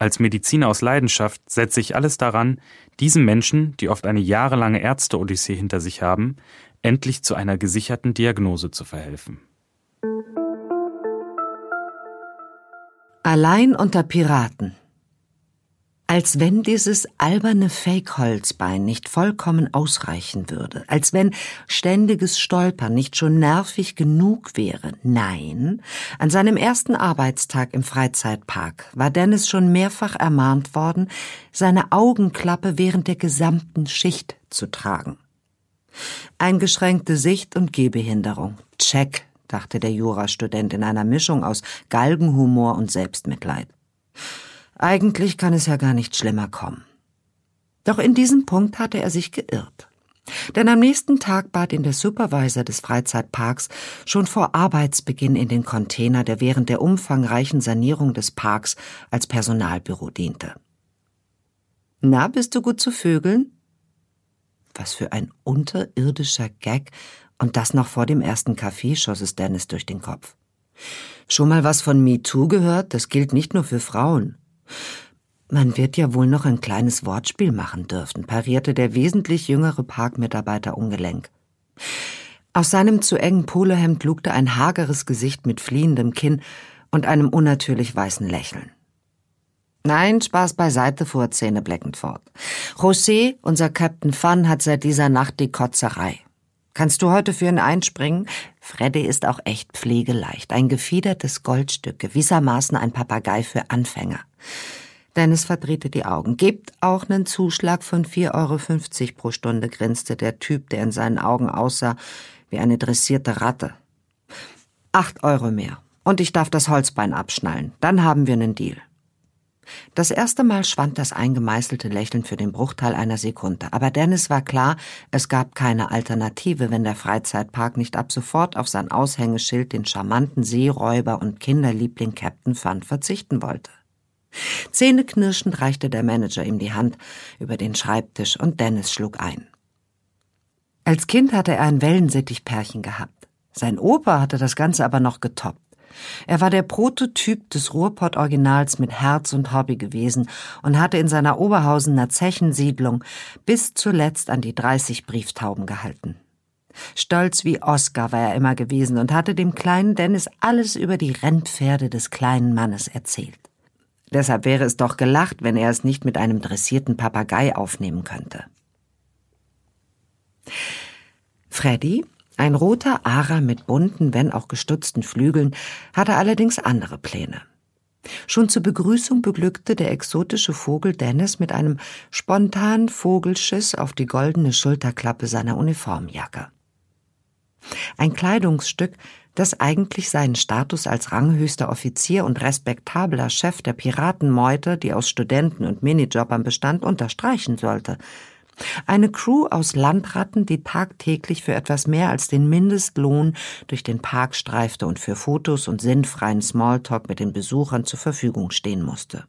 Als Mediziner aus Leidenschaft setze ich alles daran, diesen Menschen, die oft eine jahrelange Ärzte-Odyssee hinter sich haben, endlich zu einer gesicherten Diagnose zu verhelfen. Allein unter Piraten als wenn dieses alberne Fake-Holzbein nicht vollkommen ausreichen würde, als wenn ständiges Stolpern nicht schon nervig genug wäre. Nein, an seinem ersten Arbeitstag im Freizeitpark war Dennis schon mehrfach ermahnt worden, seine Augenklappe während der gesamten Schicht zu tragen. Eingeschränkte Sicht und Gehbehinderung. Check, dachte der Jurastudent in einer Mischung aus Galgenhumor und Selbstmitleid. Eigentlich kann es ja gar nicht schlimmer kommen. Doch in diesem Punkt hatte er sich geirrt. Denn am nächsten Tag bat ihn der Supervisor des Freizeitparks schon vor Arbeitsbeginn in den Container, der während der umfangreichen Sanierung des Parks als Personalbüro diente. Na, bist du gut zu Vögeln? Was für ein unterirdischer Gag, und das noch vor dem ersten Kaffee schoss es Dennis durch den Kopf. Schon mal was von MeToo gehört? Das gilt nicht nur für Frauen. Man wird ja wohl noch ein kleines Wortspiel machen dürfen, parierte der wesentlich jüngere Parkmitarbeiter ungelenk. Aus seinem zu engen Polohemd lugte ein hageres Gesicht mit fliehendem Kinn und einem unnatürlich weißen Lächeln. Nein, Spaß beiseite, fuhr Zähne bleckend fort. José, unser Captain Fun, hat seit dieser Nacht die Kotzerei. Kannst du heute für ihn einspringen? Freddy ist auch echt pflegeleicht. Ein gefiedertes Goldstück, gewissermaßen ein Papagei für Anfänger. Dennis verdrehte die Augen. Gebt auch nen Zuschlag von 4,50 Euro pro Stunde, grinste der Typ, der in seinen Augen aussah wie eine dressierte Ratte. Acht Euro mehr. Und ich darf das Holzbein abschnallen. Dann haben wir nen Deal. Das erste Mal schwand das eingemeißelte Lächeln für den Bruchteil einer Sekunde, aber Dennis war klar, es gab keine Alternative, wenn der Freizeitpark nicht ab sofort auf sein Aushängeschild den charmanten Seeräuber und Kinderliebling Captain Fun verzichten wollte. Zähneknirschend reichte der Manager ihm die Hand über den Schreibtisch und Dennis schlug ein. Als Kind hatte er ein Wellensittichpärchen gehabt. Sein Opa hatte das Ganze aber noch getoppt. Er war der Prototyp des Ruhrpott-Originals mit Herz und Hobby gewesen und hatte in seiner Oberhausener Zechensiedlung bis zuletzt an die 30 Brieftauben gehalten. Stolz wie Oskar war er immer gewesen und hatte dem kleinen Dennis alles über die Rennpferde des kleinen Mannes erzählt. Deshalb wäre es doch gelacht, wenn er es nicht mit einem dressierten Papagei aufnehmen könnte. Freddy ein roter Ara mit bunten, wenn auch gestutzten Flügeln hatte allerdings andere Pläne. Schon zur Begrüßung beglückte der exotische Vogel Dennis mit einem spontanen Vogelschiss auf die goldene Schulterklappe seiner Uniformjacke. Ein Kleidungsstück, das eigentlich seinen Status als ranghöchster Offizier und respektabler Chef der Piratenmeute, die aus Studenten und Minijobbern bestand, unterstreichen sollte – eine Crew aus Landratten, die tagtäglich für etwas mehr als den Mindestlohn durch den Park streifte und für Fotos und sinnfreien Smalltalk mit den Besuchern zur Verfügung stehen musste.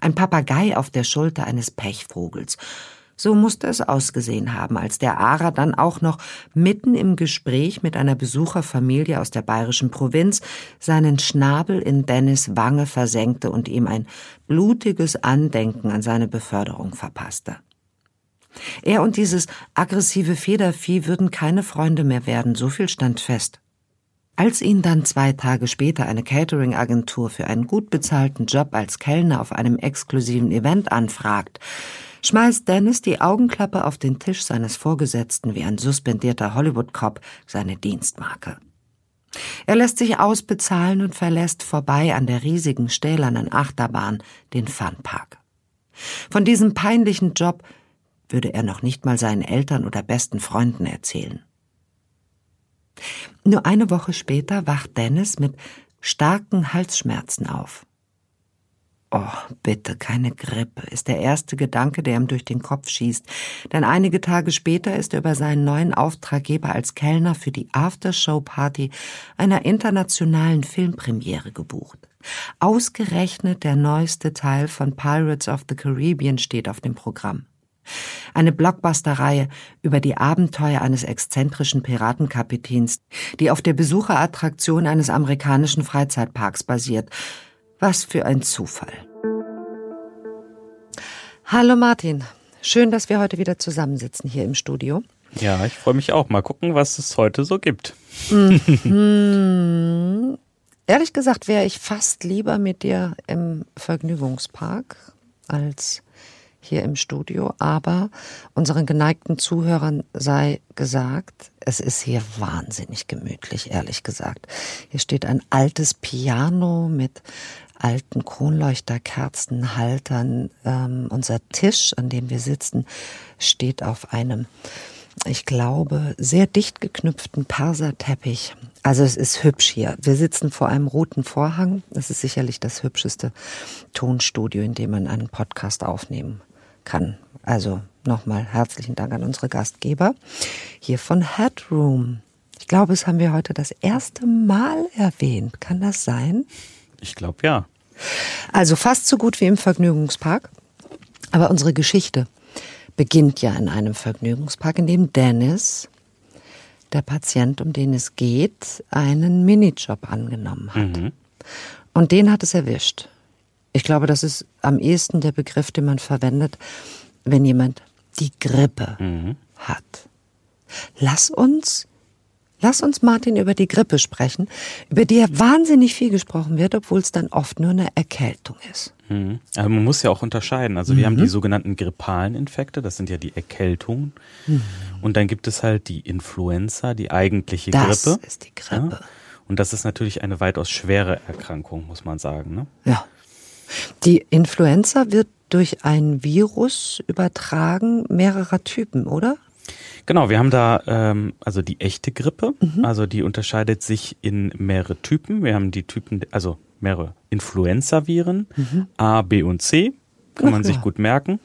Ein Papagei auf der Schulter eines Pechvogels. So musste es ausgesehen haben, als der Ara dann auch noch mitten im Gespräch mit einer Besucherfamilie aus der bayerischen Provinz seinen Schnabel in Dennis Wange versenkte und ihm ein blutiges Andenken an seine Beförderung verpasste. Er und dieses aggressive Federvieh würden keine Freunde mehr werden, so viel stand fest. Als ihn dann zwei Tage später eine Catering-Agentur für einen gut bezahlten Job als Kellner auf einem exklusiven Event anfragt, schmeißt Dennis die Augenklappe auf den Tisch seines Vorgesetzten wie ein suspendierter Hollywood-Cop seine Dienstmarke. Er lässt sich ausbezahlen und verlässt vorbei an der riesigen stählernen Achterbahn den Funpark. Von diesem peinlichen Job würde er noch nicht mal seinen Eltern oder besten Freunden erzählen. Nur eine Woche später wacht Dennis mit starken Halsschmerzen auf. Oh, bitte, keine Grippe, ist der erste Gedanke, der ihm durch den Kopf schießt. Denn einige Tage später ist er über seinen neuen Auftraggeber als Kellner für die Aftershow-Party einer internationalen Filmpremiere gebucht. Ausgerechnet der neueste Teil von Pirates of the Caribbean steht auf dem Programm. Eine Blockbuster-Reihe über die Abenteuer eines exzentrischen Piratenkapitäns, die auf der Besucherattraktion eines amerikanischen Freizeitparks basiert. Was für ein Zufall. Hallo Martin, schön, dass wir heute wieder zusammensitzen hier im Studio. Ja, ich freue mich auch. Mal gucken, was es heute so gibt. Mhm. Ehrlich gesagt wäre ich fast lieber mit dir im Vergnügungspark als hier im Studio, aber unseren geneigten Zuhörern sei gesagt, es ist hier wahnsinnig gemütlich, ehrlich gesagt. Hier steht ein altes Piano mit alten Kronleuchterkerzenhaltern. Ähm, unser Tisch, an dem wir sitzen, steht auf einem, ich glaube, sehr dicht geknüpften Perserteppich. Also es ist hübsch hier. Wir sitzen vor einem roten Vorhang. Es ist sicherlich das hübscheste Tonstudio, in dem man einen Podcast aufnehmen kann. Also nochmal herzlichen Dank an unsere Gastgeber hier von Headroom. Ich glaube, es haben wir heute das erste Mal erwähnt. Kann das sein? Ich glaube ja. Also fast so gut wie im Vergnügungspark. Aber unsere Geschichte beginnt ja in einem Vergnügungspark, in dem Dennis, der Patient, um den es geht, einen Minijob angenommen hat. Mhm. Und den hat es erwischt. Ich glaube, das ist am ehesten der Begriff, den man verwendet, wenn jemand die Grippe mhm. hat. Lass uns, lass uns Martin über die Grippe sprechen, über die ja wahnsinnig viel gesprochen wird, obwohl es dann oft nur eine Erkältung ist. Mhm. Aber man muss ja auch unterscheiden. Also wir haben die mhm. sogenannten grippalen Infekte, das sind ja die Erkältungen. Mhm. Und dann gibt es halt die Influenza, die eigentliche das Grippe. Das ist die Grippe. Ja? Und das ist natürlich eine weitaus schwere Erkrankung, muss man sagen. Ne? Ja. Die Influenza wird durch ein Virus übertragen mehrerer Typen, oder? Genau, wir haben da ähm, also die echte Grippe, mhm. also die unterscheidet sich in mehrere Typen. Wir haben die Typen, also mehrere Influenza-Viren, mhm. A, B und C, kann Ach, man sich gut merken.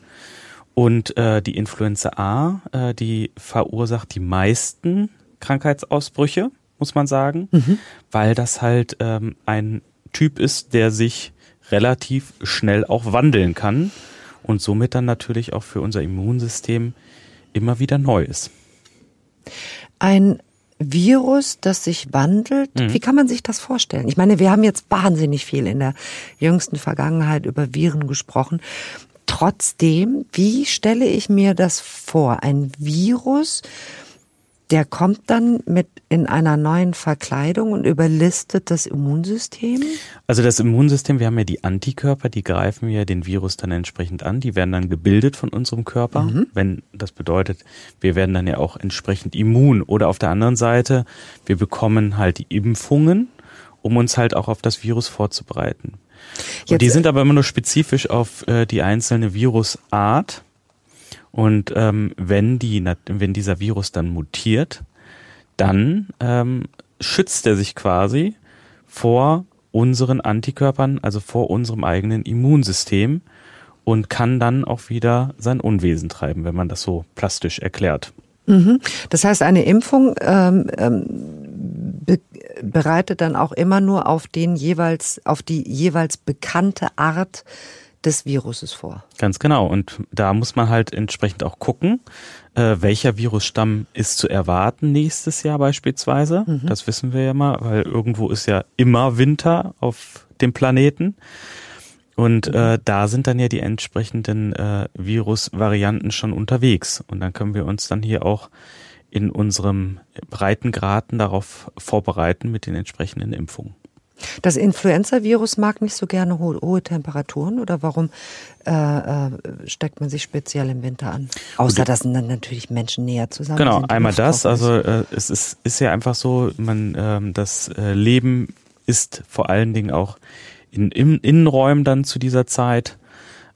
Und äh, die Influenza A, äh, die verursacht die meisten Krankheitsausbrüche, muss man sagen, mhm. weil das halt ähm, ein Typ ist, der sich relativ schnell auch wandeln kann und somit dann natürlich auch für unser Immunsystem immer wieder neu ist. Ein Virus, das sich wandelt. Mhm. Wie kann man sich das vorstellen? Ich meine, wir haben jetzt wahnsinnig viel in der jüngsten Vergangenheit über Viren gesprochen. Trotzdem, wie stelle ich mir das vor? Ein Virus, der kommt dann mit in einer neuen Verkleidung und überlistet das Immunsystem? Also das Immunsystem, wir haben ja die Antikörper, die greifen ja den Virus dann entsprechend an, die werden dann gebildet von unserem Körper, mhm. wenn das bedeutet, wir werden dann ja auch entsprechend immun oder auf der anderen Seite, wir bekommen halt die Impfungen, um uns halt auch auf das Virus vorzubereiten. Und die sind aber immer nur spezifisch auf äh, die einzelne Virusart. Und ähm, wenn, die, wenn dieser Virus dann mutiert, dann ähm, schützt er sich quasi vor unseren Antikörpern, also vor unserem eigenen Immunsystem und kann dann auch wieder sein Unwesen treiben, wenn man das so plastisch erklärt. Mhm. Das heißt, eine Impfung ähm, ähm, be bereitet dann auch immer nur auf den jeweils, auf die jeweils bekannte Art des Viruses vor. Ganz genau. Und da muss man halt entsprechend auch gucken, äh, welcher Virusstamm ist zu erwarten nächstes Jahr beispielsweise. Mhm. Das wissen wir ja mal, weil irgendwo ist ja immer Winter auf dem Planeten. Und äh, da sind dann ja die entsprechenden äh, Virusvarianten schon unterwegs. Und dann können wir uns dann hier auch in unserem Breitengraden darauf vorbereiten mit den entsprechenden Impfungen. Das Influenza-Virus mag nicht so gerne hohe, hohe Temperaturen oder warum äh, äh, steckt man sich speziell im Winter an? Außer dass dann natürlich Menschen näher zusammen genau, sind. Genau, einmal das. Also äh, es ist, ist ja einfach so, man ähm, das äh, Leben ist vor allen Dingen auch in, in Innenräumen dann zu dieser Zeit.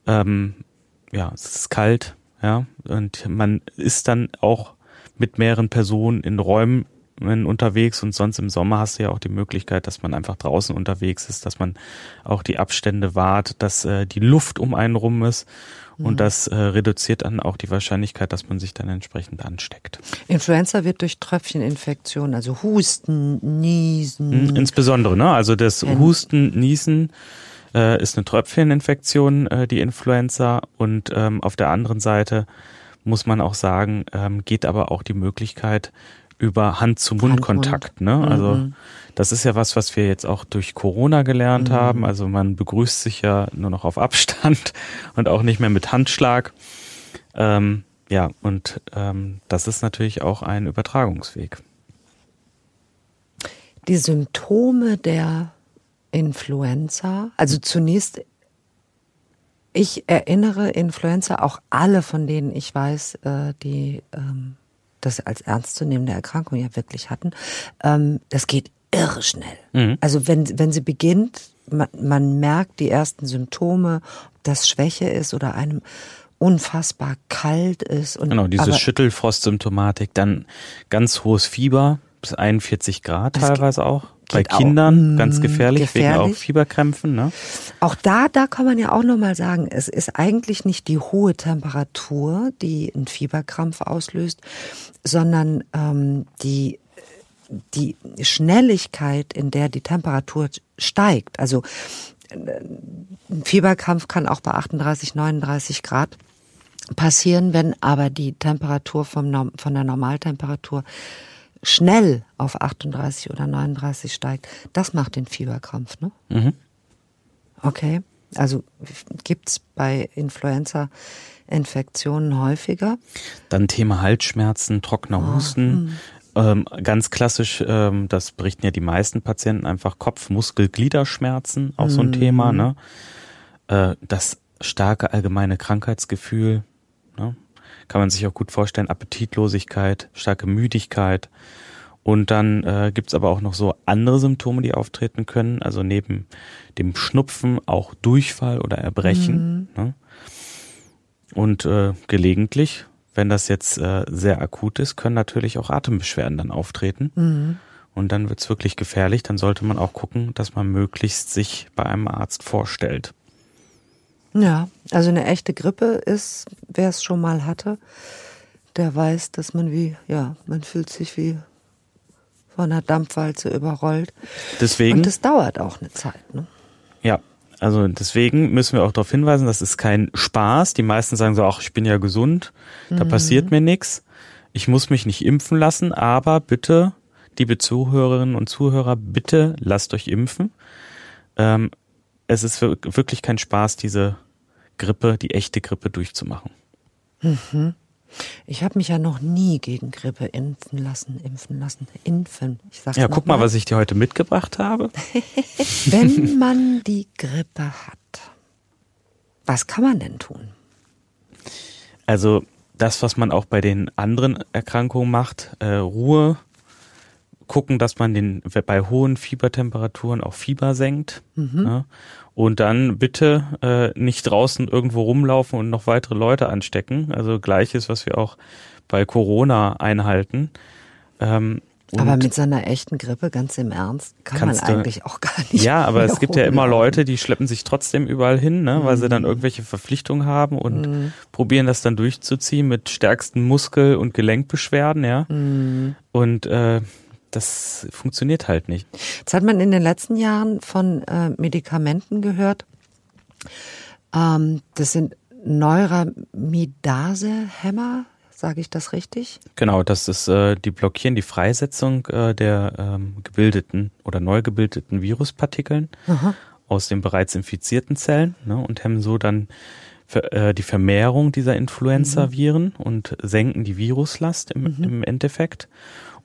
Ähm, ja, es ist kalt, ja, und man ist dann auch mit mehreren Personen in Räumen unterwegs und sonst im Sommer hast du ja auch die Möglichkeit, dass man einfach draußen unterwegs ist, dass man auch die Abstände wahrt, dass äh, die Luft um einen rum ist und mhm. das äh, reduziert dann auch die Wahrscheinlichkeit, dass man sich dann entsprechend ansteckt. Influenza wird durch Tröpfcheninfektion, also Husten, Niesen. Mhm, insbesondere, ne? Also das Husten, Niesen äh, ist eine Tröpfcheninfektion, äh, die Influenza und ähm, auf der anderen Seite muss man auch sagen, ähm, geht aber auch die Möglichkeit über Hand-zu-Mund-Kontakt. Ne? Mhm. Also das ist ja was, was wir jetzt auch durch Corona gelernt mhm. haben. Also man begrüßt sich ja nur noch auf Abstand und auch nicht mehr mit Handschlag. Ähm, ja, und ähm, das ist natürlich auch ein Übertragungsweg. Die Symptome der Influenza, also zunächst, ich erinnere Influenza, auch alle, von denen ich weiß, äh, die ähm, das als ernstzunehmende Erkrankung ja wirklich hatten, ähm, das geht irre schnell. Mhm. Also wenn, wenn sie beginnt, man, man merkt die ersten Symptome, ob das Schwäche ist oder einem unfassbar kalt ist. Und, genau, diese Schüttelfrost-Symptomatik, dann ganz hohes Fieber, bis 41 Grad teilweise auch. Bei Kindern auch, ganz gefährlich, gefährlich, wegen auch Fieberkrämpfen. Ne? Auch da, da kann man ja auch nochmal sagen, es ist eigentlich nicht die hohe Temperatur, die einen Fieberkrampf auslöst, sondern ähm, die die Schnelligkeit, in der die Temperatur steigt. Also ein Fieberkrampf kann auch bei 38, 39 Grad passieren, wenn aber die Temperatur vom, von der Normaltemperatur schnell auf 38 oder 39 steigt, das macht den Fieberkrampf, ne? Mhm. Okay. Also gibt's bei Influenza-Infektionen häufiger? Dann Thema Halsschmerzen, trockener oh, Husten. Ähm, ganz klassisch, ähm, das berichten ja die meisten Patienten, einfach Kopf-, Muskel-, Gliederschmerzen, auch so ein Thema. Ne? Äh, das starke allgemeine Krankheitsgefühl, ne? Kann man sich auch gut vorstellen, Appetitlosigkeit, starke Müdigkeit. Und dann äh, gibt aber auch noch so andere Symptome, die auftreten können. Also neben dem Schnupfen auch Durchfall oder Erbrechen. Mhm. Ne? Und äh, gelegentlich, wenn das jetzt äh, sehr akut ist, können natürlich auch Atembeschwerden dann auftreten. Mhm. Und dann wird's wirklich gefährlich. Dann sollte man auch gucken, dass man möglichst sich bei einem Arzt vorstellt. Ja, also eine echte Grippe ist, wer es schon mal hatte, der weiß, dass man wie, ja, man fühlt sich wie von einer Dampfwalze überrollt. Deswegen. Und das dauert auch eine Zeit, ne? Ja. Also deswegen müssen wir auch darauf hinweisen, das ist kein Spaß. Die meisten sagen so, ach, ich bin ja gesund, da mhm. passiert mir nichts. Ich muss mich nicht impfen lassen, aber bitte, liebe Zuhörerinnen und Zuhörer, bitte lasst euch impfen. Ähm, es ist wirklich kein Spaß, diese Grippe, die echte Grippe durchzumachen. Mhm. Ich habe mich ja noch nie gegen Grippe impfen lassen, impfen lassen, impfen. Ich sag's ja, guck mal, was ich dir heute mitgebracht habe. Wenn man die Grippe hat, was kann man denn tun? Also das, was man auch bei den anderen Erkrankungen macht, äh, Ruhe, gucken, dass man den bei hohen Fiebertemperaturen auch Fieber senkt. Mhm. Ne? Und dann bitte äh, nicht draußen irgendwo rumlaufen und noch weitere Leute anstecken. Also gleiches, was wir auch bei Corona einhalten. Ähm, aber mit so einer echten Grippe, ganz im Ernst, kann man eigentlich du, auch gar nicht. Ja, aber es gibt ja immer Leute, die schleppen sich trotzdem überall hin, ne, weil mhm. sie dann mhm. irgendwelche Verpflichtungen haben und mhm. probieren das dann durchzuziehen mit stärksten Muskel- und Gelenkbeschwerden, ja. Mhm. Und äh, das funktioniert halt nicht. Jetzt hat man in den letzten Jahren von äh, Medikamenten gehört. Ähm, das sind Neuramidase-Hämmer, sage ich das richtig? Genau, das ist, äh, die blockieren die Freisetzung äh, der ähm, gebildeten oder neu gebildeten Viruspartikeln Aha. aus den bereits infizierten Zellen ne, und hemmen so dann äh, die Vermehrung dieser Influenza-Viren mhm. und senken die Viruslast im, mhm. im Endeffekt.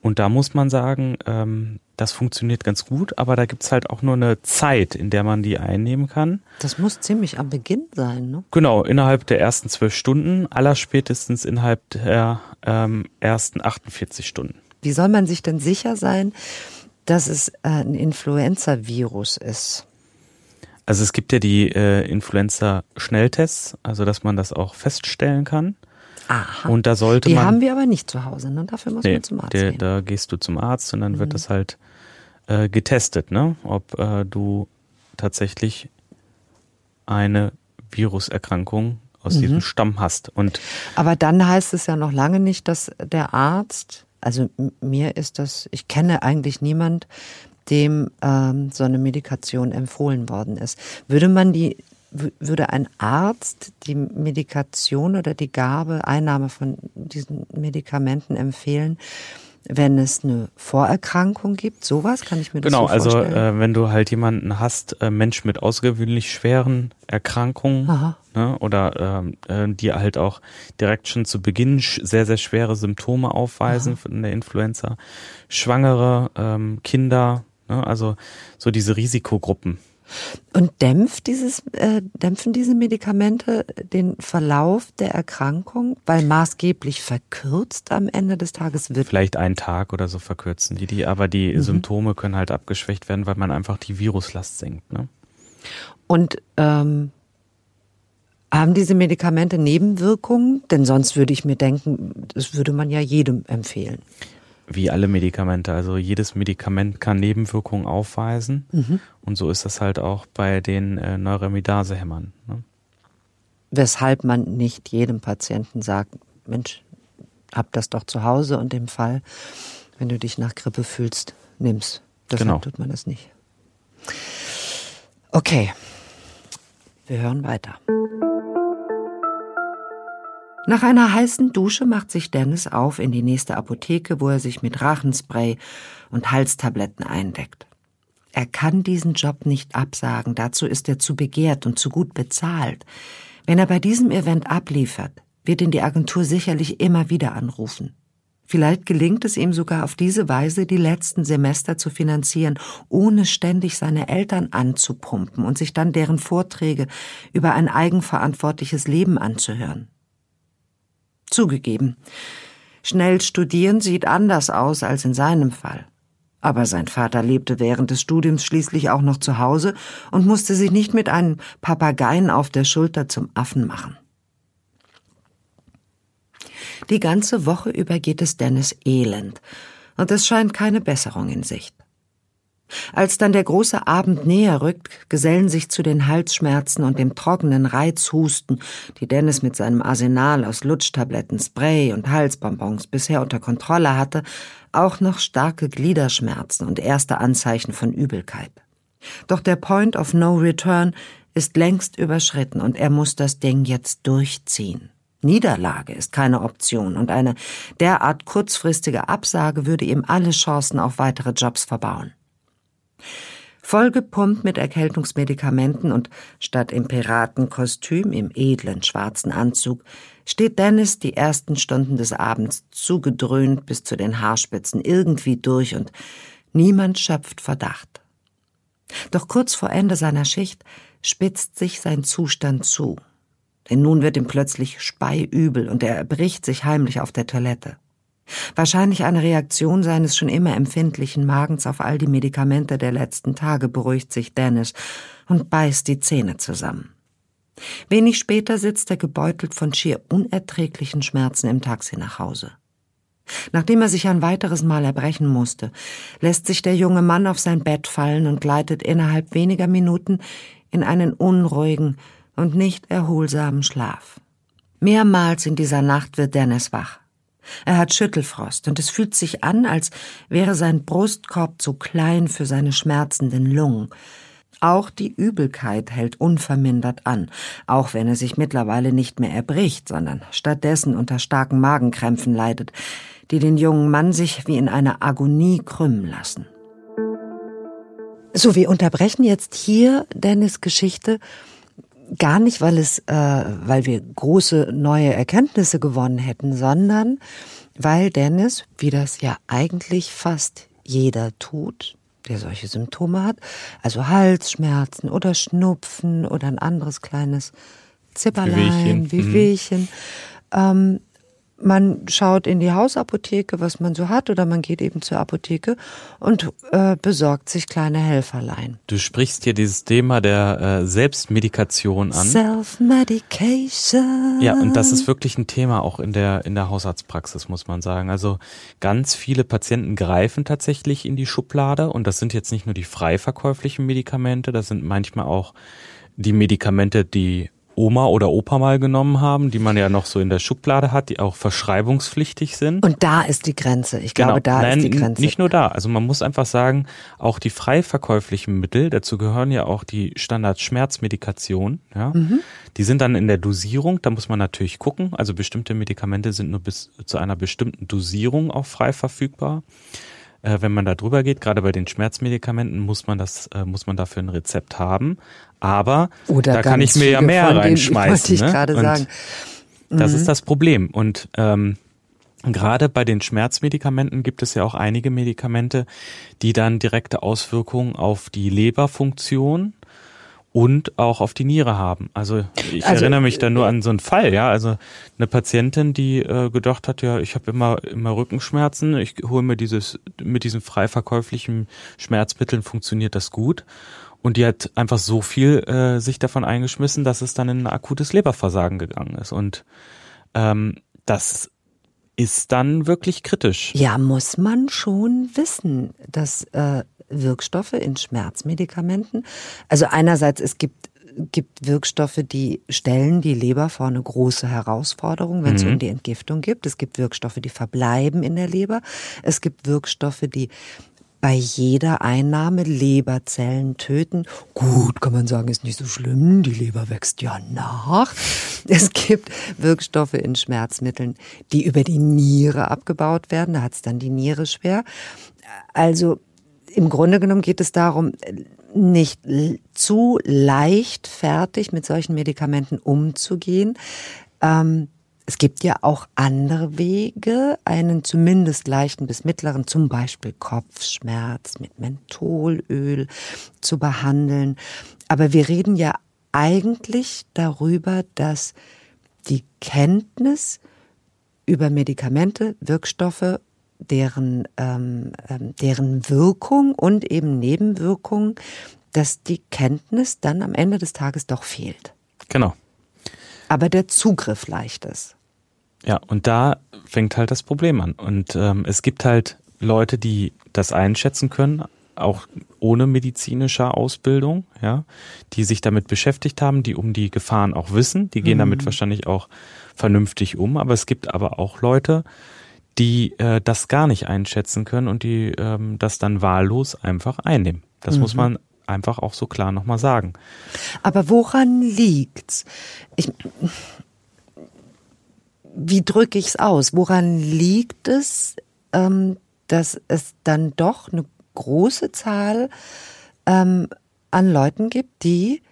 Und da muss man sagen, ähm, das funktioniert ganz gut, aber da gibt's halt auch nur eine Zeit, in der man die einnehmen kann. Das muss ziemlich am Beginn sein, ne? Genau, innerhalb der ersten zwölf Stunden, allerspätestens innerhalb der ähm, ersten 48 Stunden. Wie soll man sich denn sicher sein, dass es äh, ein Influenza-Virus ist? Also es gibt ja die äh, Influenza-Schnelltests, also dass man das auch feststellen kann. Aha. Und da sollte die man. haben wir aber nicht zu Hause, ne? Dafür muss nee, man zum Arzt der, gehen. da gehst du zum Arzt und dann Mhm. wird das halt äh, getestet, ne? Ob äh, du tatsächlich eine Viruserkrankung aus Mhm. diesem Stamm hast. Und Aber dann heißt es ja noch lange nicht, dass der Arzt, also mir ist das, ich kenne eigentlich niemand, dem ähm, so eine Medikation empfohlen worden ist. Würde man die, würde ein Arzt die Medikation oder die Gabe, Einnahme von diesen Medikamenten empfehlen, wenn es eine Vorerkrankung gibt? Sowas kann ich mir das genau, so also vorstellen. äh, wenn du halt jemanden hast, äh, Mensch mit außergewöhnlich schweren Erkrankungen, Aha. ne, oder ähm, äh, die halt auch direkt schon zu Beginn sch- sehr, sehr schwere Symptome aufweisen von der Influenza, Schwangere, ähm, Kinder, ne, also so diese Risikogruppen. Und dämpft dieses, äh, dämpfen diese Medikamente den Verlauf der Erkrankung? Weil maßgeblich verkürzt am Ende des Tages wird. Vielleicht einen Tag oder so verkürzen die die, aber die Mhm. Symptome können halt abgeschwächt werden, weil man einfach die Viruslast senkt. Ne? Und ähm, haben diese Medikamente Nebenwirkungen? Denn sonst würde ich mir denken, das würde man ja jedem empfehlen. Wie alle Medikamente. Also jedes Medikament kann Nebenwirkungen aufweisen. Mhm. Und so ist das halt auch bei den äh, Neuramidase-Hämmern. Ne? Weshalb man nicht jedem Patienten sagt, Mensch, hab das doch zu Hause und im Fall, wenn du dich nach Grippe fühlst, nimm's. Deshalb Genau. tut man das nicht. Okay, wir hören weiter. Nach einer heißen Dusche macht sich Dennis auf in die nächste Apotheke, wo er sich mit Rachenspray und Halstabletten eindeckt. Er kann diesen Job nicht absagen, dazu ist er zu begehrt und zu gut bezahlt. Wenn er bei diesem Event abliefert, wird ihn die Agentur sicherlich immer wieder anrufen. Vielleicht gelingt es ihm sogar auf diese Weise, die letzten Semester zu finanzieren, ohne ständig seine Eltern anzupumpen und sich dann deren Vorträge über ein eigenverantwortliches Leben anzuhören. Zugegeben, schnell studieren sieht anders aus als in seinem Fall. Aber sein Vater lebte während des Studiums schließlich auch noch zu Hause und musste sich nicht mit einem Papageien auf der Schulter zum Affen machen. Die ganze Woche über geht es Dennis elend, und es scheint keine Besserung in Sicht. Als dann der große Abend näher rückt, gesellen sich zu den Halsschmerzen und dem trockenen Reizhusten, die Dennis mit seinem Arsenal aus Lutschtabletten, Spray und Halsbonbons bisher unter Kontrolle hatte, auch noch starke Gliederschmerzen und erste Anzeichen von Übelkeit. Doch der Point of No Return ist längst überschritten und er muss das Ding jetzt durchziehen. Niederlage ist keine Option und eine derart kurzfristige Absage würde ihm alle Chancen auf weitere Jobs verbauen. Vollgepumpt mit Erkältungsmedikamenten und statt im Piratenkostüm im edlen schwarzen Anzug steht Dennis die ersten Stunden des Abends zugedröhnt bis zu den Haarspitzen irgendwie durch und niemand schöpft Verdacht. Doch kurz vor Ende seiner Schicht spitzt sich sein Zustand zu. Denn nun wird ihm plötzlich speiübel und er erbricht sich heimlich auf der Toilette. Wahrscheinlich eine Reaktion seines schon immer empfindlichen Magens auf all die Medikamente der letzten Tage beruhigt sich Dennis und beißt die Zähne zusammen. Wenig später sitzt er gebeutelt von schier unerträglichen Schmerzen im Taxi nach Hause. Nachdem er sich ein weiteres Mal erbrechen musste, lässt sich der junge Mann auf sein Bett fallen und gleitet innerhalb weniger Minuten in einen unruhigen und nicht erholsamen Schlaf. Mehrmals in dieser Nacht wird Dennis wach. Er hat Schüttelfrost und es fühlt sich an, als wäre sein Brustkorb zu klein für seine schmerzenden Lungen. Auch die Übelkeit hält unvermindert an, auch wenn er sich mittlerweile nicht mehr erbricht, sondern stattdessen unter starken Magenkrämpfen leidet, die den jungen Mann sich wie in einer Agonie krümmen lassen. So, wir unterbrechen jetzt hier Dennis Geschichte gar nicht, weil es, äh, weil wir große neue Erkenntnisse gewonnen hätten, sondern weil Dennis, wie das ja eigentlich fast jeder tut, der solche Symptome hat, also Halsschmerzen oder Schnupfen oder ein anderes kleines Zipperlein, Wehwehchen, mhm. ähm, man schaut in die Hausapotheke, was man so hat, oder man geht eben zur Apotheke und äh, besorgt sich kleine Helferlein. Du sprichst hier dieses Thema der äh, Selbstmedikation an. Self-Medication. Ja, und das ist wirklich ein Thema auch in der in der Hausarztpraxis, muss man sagen. Also ganz viele Patienten greifen tatsächlich in die Schublade und das sind jetzt nicht nur die frei verkäuflichen Medikamente, das sind manchmal auch die Medikamente, die Oma oder Opa mal genommen haben, die man ja noch so in der Schublade hat, die auch verschreibungspflichtig sind. Und da ist die Grenze. Ich glaube, genau. da Nein, ist die Grenze. Nicht nur da. Also man muss einfach sagen, auch die frei verkäuflichen Mittel, dazu gehören ja auch die Standard-Schmerzmedikation, ja. Mhm. Die sind dann in der Dosierung, da muss man natürlich gucken. Also bestimmte Medikamente sind nur bis zu einer bestimmten Dosierung auch frei verfügbar äh, wenn man da drüber geht, gerade bei den Schmerzmedikamenten, muss man das, äh, muss man dafür ein Rezept haben. Aber Oder da kann ich mir ja mehr reinschmeißen. Ich ne? gerade sagen. Das ist mhm. das Problem. Und ähm, Gerade bei den Schmerzmedikamenten gibt es ja auch einige Medikamente, die dann direkte Auswirkungen auf die Leberfunktion und auch auf die Niere haben. Also ich also, erinnere mich da nur äh, an so einen Fall, ja, also eine Patientin, die äh, gedacht hat, ja, ich habe immer immer Rückenschmerzen, ich hole mir dieses mit diesen frei verkäuflichen Schmerzmitteln funktioniert das gut und die hat einfach so viel äh, sich davon eingeschmissen, dass es dann in ein akutes Leberversagen gegangen ist und ähm, das ist dann wirklich kritisch. Ja, muss man schon wissen, dass äh, Wirkstoffe in Schmerzmedikamenten. Also einerseits, es gibt gibt Wirkstoffe, die stellen die Leber vor eine große Herausforderung, wenn es mhm. um die Entgiftung geht. Es gibt Wirkstoffe, die verbleiben in der Leber. Es gibt Wirkstoffe, die bei jeder Einnahme Leberzellen töten. Gut, kann man sagen, ist nicht so schlimm, die Leber wächst ja nach. Es gibt Wirkstoffe in Schmerzmitteln, die über die Niere abgebaut werden, da hat es dann die Niere schwer. Also im Grunde genommen geht es darum, nicht zu leichtfertig mit solchen Medikamenten umzugehen. Ähm, es gibt ja auch andere Wege, einen zumindest leichten bis mittleren, zum Beispiel Kopfschmerz mit Mentholöl zu behandeln. Aber wir reden ja eigentlich darüber, dass die Kenntnis über Medikamente, Wirkstoffe deren, ähm, ähm, deren Wirkung und eben Nebenwirkungen, dass die Kenntnis dann am Ende des Tages doch fehlt. Genau. Aber der Zugriff leicht ist. Ja, und da fängt halt das Problem an. Und ähm, es gibt halt Leute, die das einschätzen können, auch ohne medizinische Ausbildung, ja, die sich damit beschäftigt haben, die um die Gefahren auch wissen, die gehen mhm. damit wahrscheinlich auch vernünftig um. Aber es gibt aber auch Leute, die äh, das gar nicht einschätzen können und die ähm, das dann wahllos einfach einnehmen. Das mhm. muss man einfach auch so klar nochmal sagen. Aber woran liegt's? Ich, wie drücke ich es aus? Woran liegt es, ähm, dass es dann doch eine große Zahl ähm, an Leuten gibt, die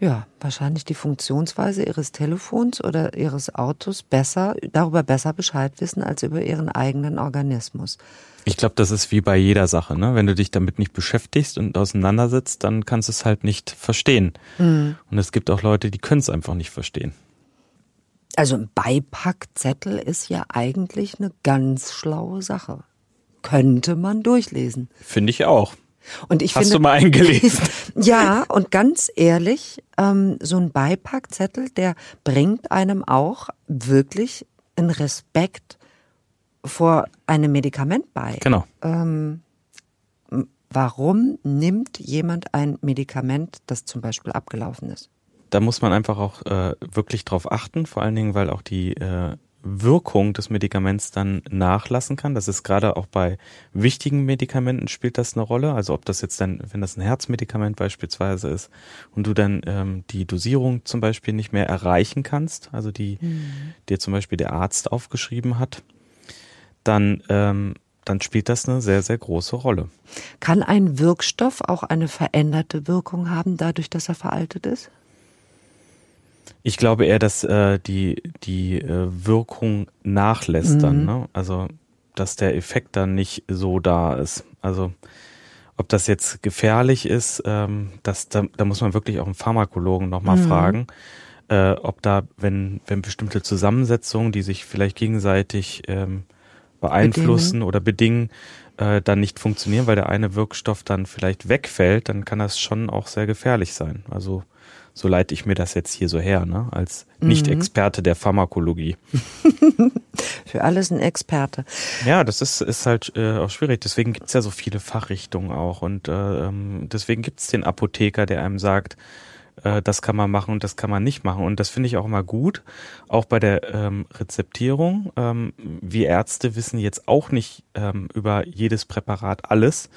ja, wahrscheinlich die Funktionsweise ihres Telefons oder ihres Autos besser, darüber besser Bescheid wissen als über ihren eigenen Organismus. Ich glaube, das ist wie bei jeder Sache, ne? Wenn du dich damit nicht beschäftigst und auseinandersetzt, dann kannst du es halt nicht verstehen. Mhm. Und es gibt auch Leute, die können es einfach nicht verstehen. Also ein Beipackzettel ist ja eigentlich eine ganz schlaue Sache. Könnte man durchlesen. Finde ich auch. Und ich Hast finde, du mal eingelesen? ja, und ganz ehrlich, ähm, so ein Beipackzettel, der bringt einem auch wirklich einen Respekt vor einem Medikament bei. Genau. Ähm, warum nimmt jemand ein Medikament, das zum Beispiel abgelaufen ist? Da muss man einfach auch äh, wirklich drauf achten, vor allen Dingen, weil auch die äh, Wirkung des Medikaments dann nachlassen kann. Das ist gerade auch bei wichtigen Medikamenten spielt das eine Rolle. Also ob das jetzt dann, wenn das ein Herzmedikament beispielsweise ist und du dann ähm, die Dosierung zum Beispiel nicht mehr erreichen kannst, also die mhm. dir zum Beispiel der Arzt aufgeschrieben hat, dann ähm, dann spielt das eine sehr, sehr große Rolle. Kann ein Wirkstoff auch eine veränderte Wirkung haben, dadurch, dass er veraltet ist? Ich glaube eher, dass äh, die, die äh, Wirkung nachlässt mhm. dann. Ne? Also dass der Effekt dann nicht so da ist. Also ob das jetzt gefährlich ist, ähm, das, da, da muss man wirklich auch einen Pharmakologen nochmal mhm. fragen, äh, ob da, wenn, wenn bestimmte Zusammensetzungen, die sich vielleicht gegenseitig ähm, beeinflussen bedingen. oder bedingen, äh, dann nicht funktionieren, weil der eine Wirkstoff dann vielleicht wegfällt, dann kann das schon auch sehr gefährlich sein. Also so leite ich mir das jetzt hier so her, ne? als Nicht-Experte der Pharmakologie. Für alles ein Experte. Ja, das ist, ist halt äh, auch schwierig. Deswegen gibt's ja so viele Fachrichtungen auch. Und äh, ähm, deswegen gibt's den Apotheker, der einem sagt, äh, das kann man machen und das kann man nicht machen. Und das finde ich auch immer gut, auch bei der ähm, Rezeptierung. Ähm, wir Ärzte wissen jetzt auch nicht ähm, über jedes Präparat alles.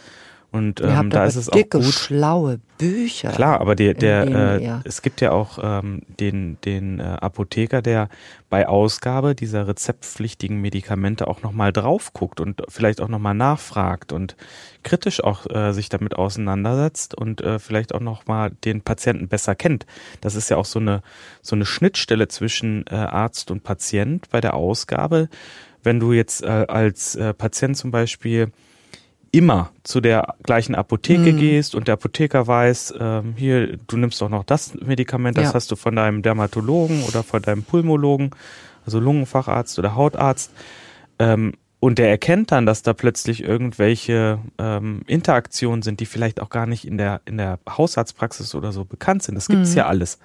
Und ähm, da ist es dicke, auch gut. schlaue Bücher. Klar, aber der, der, äh, es gibt ja auch ähm, den, den äh, Apotheker, der bei Ausgabe dieser rezeptpflichtigen Medikamente auch nochmal drauf guckt und vielleicht auch nochmal nachfragt und kritisch auch äh, sich damit auseinandersetzt und äh, vielleicht auch nochmal den Patienten besser kennt. Das ist ja auch so eine, so eine Schnittstelle zwischen äh, Arzt und Patient bei der Ausgabe. Wenn du jetzt äh, als äh, Patient zum Beispiel immer zu der gleichen Apotheke mhm. gehst und der Apotheker weiß, ähm, hier, du nimmst doch noch das Medikament, das ja. hast du von deinem Dermatologen oder von deinem Pulmologen, also Lungenfacharzt oder Hautarzt. Ähm, und der erkennt dann, dass da plötzlich irgendwelche ähm, Interaktionen sind, die vielleicht auch gar nicht in der, in der Hausarztpraxis oder so bekannt sind. Das gibt's mhm. ja alles.